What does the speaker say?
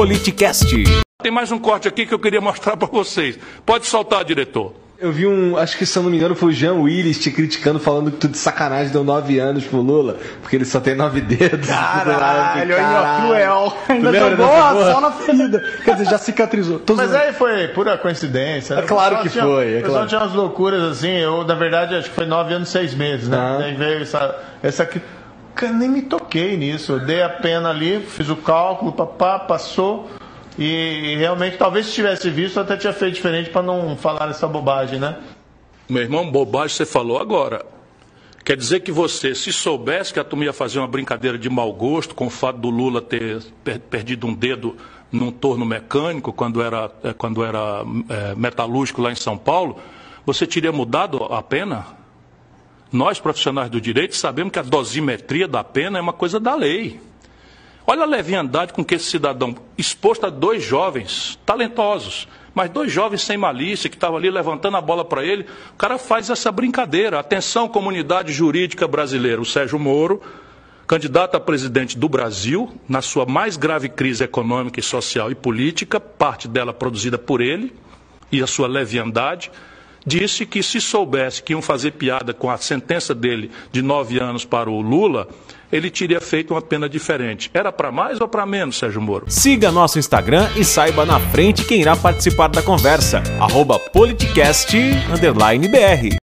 Politicast. Tem mais um corte aqui que eu queria mostrar para vocês. Pode soltar, diretor. Eu vi um, acho que se eu não me engano foi o Jean Willis te criticando, falando que tu de sacanagem deu nove anos pro Lula, porque ele só tem nove dedos. Caralho, aí, ó, cruel. Ainda jogou só na ferida. Quer dizer, já cicatrizou. Mas zoando. aí foi pura coincidência. né? É claro que tinha- foi, é O pessoal claro. tinha umas loucuras assim, eu na verdade acho que foi nove anos, seis meses, né? Ah. Daí veio essa, essa nem me toquei nisso. Eu dei a pena ali, fiz o cálculo, papá, passou. E realmente, talvez se tivesse visto, até tinha feito diferente para não falar essa bobagem, né? Meu irmão, bobagem você falou agora. Quer dizer que você, se soubesse que a turma ia fazer uma brincadeira de mau gosto com o fato do Lula ter per- perdido um dedo num torno mecânico quando era, eh, quando era eh, metalúrgico lá em São Paulo, você teria mudado a pena? Nós, profissionais do direito, sabemos que a dosimetria da pena é uma coisa da lei. Olha a leviandade com que esse cidadão, exposto a dois jovens talentosos, mas dois jovens sem malícia, que estavam ali levantando a bola para ele, o cara faz essa brincadeira. Atenção, comunidade jurídica brasileira. O Sérgio Moro, candidato a presidente do Brasil, na sua mais grave crise econômica, social e política, parte dela produzida por ele e a sua leviandade, disse que se soubesse que iam fazer piada com a sentença dele de nove anos para o Lula, ele teria feito uma pena diferente. Era para mais ou para menos, Sérgio Moro? Siga nosso Instagram e saiba na frente quem irá participar da conversa. Politicast_br